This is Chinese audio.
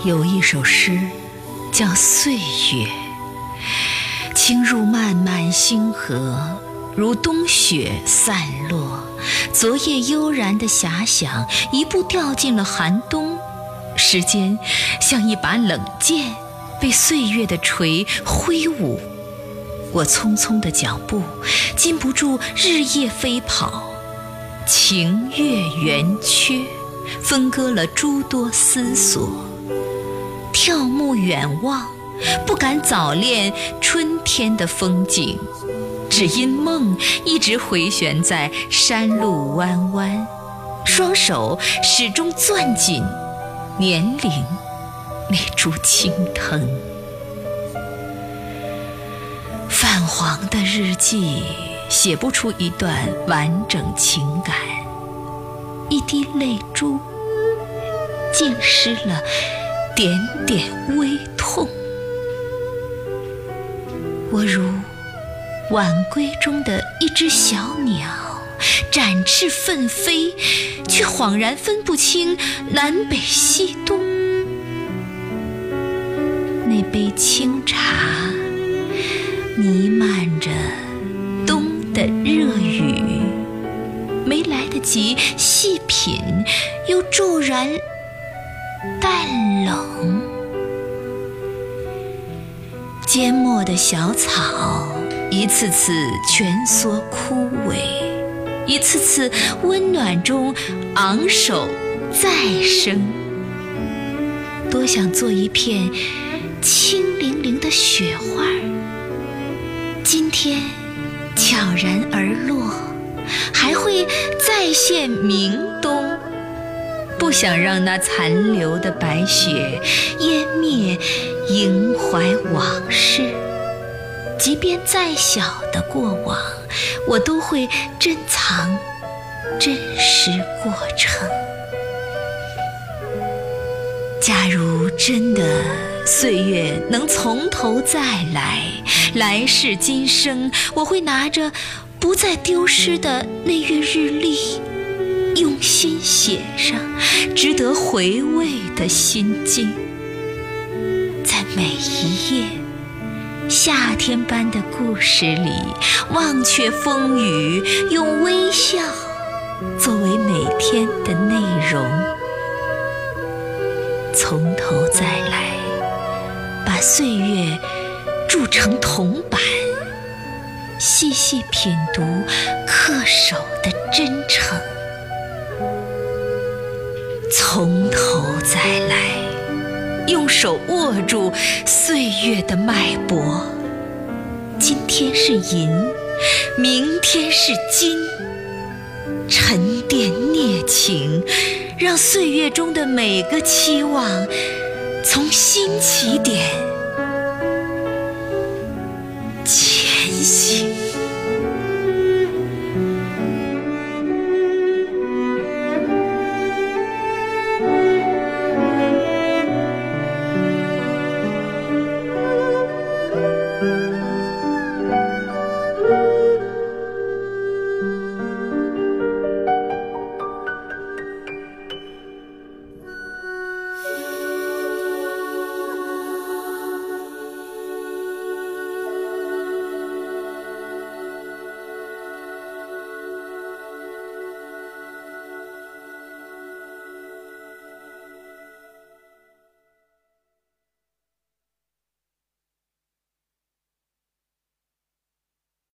有一首诗，叫《岁月》。轻入漫漫星河，如冬雪散落。昨夜悠然的遐想，一步掉进了寒冬。时间像一把冷剑，被岁月的锤挥舞。我匆匆的脚步，禁不住日夜飞跑。情月圆缺，分割了诸多思索。眺目远望，不敢早恋春天的风景，只因梦一直回旋在山路弯弯，双手始终攥紧年龄那株青藤。泛黄的日记写不出一段完整情感，一滴泪珠浸湿了点点微痛。我如晚归中的一只小鸟，展翅奋飞，却恍然分不清南北西东。那杯清茶。弥漫着冬的热雨，没来得及细品，又骤然淡冷。缄默的小草，一次次蜷缩枯萎，一次次温暖中昂首再生。多想做一片清凌凌的雪花。今天悄然而落，还会再现明冬。不想让那残留的白雪湮灭萦怀往事。即便再小的过往，我都会珍藏真实过程。假如真的。岁月能从头再来，来世今生，我会拿着不再丢失的那月日历，用心写上值得回味的心境，在每一页夏天般的故事里，忘却风雨，用微笑作为每天的内容，从头再来。把岁月铸成铜板，细细品读恪守的真诚。从头再来，用手握住岁月的脉搏。今天是银，明天是金。沉淀孽情，让岁月中的每个期望。从新起点前行。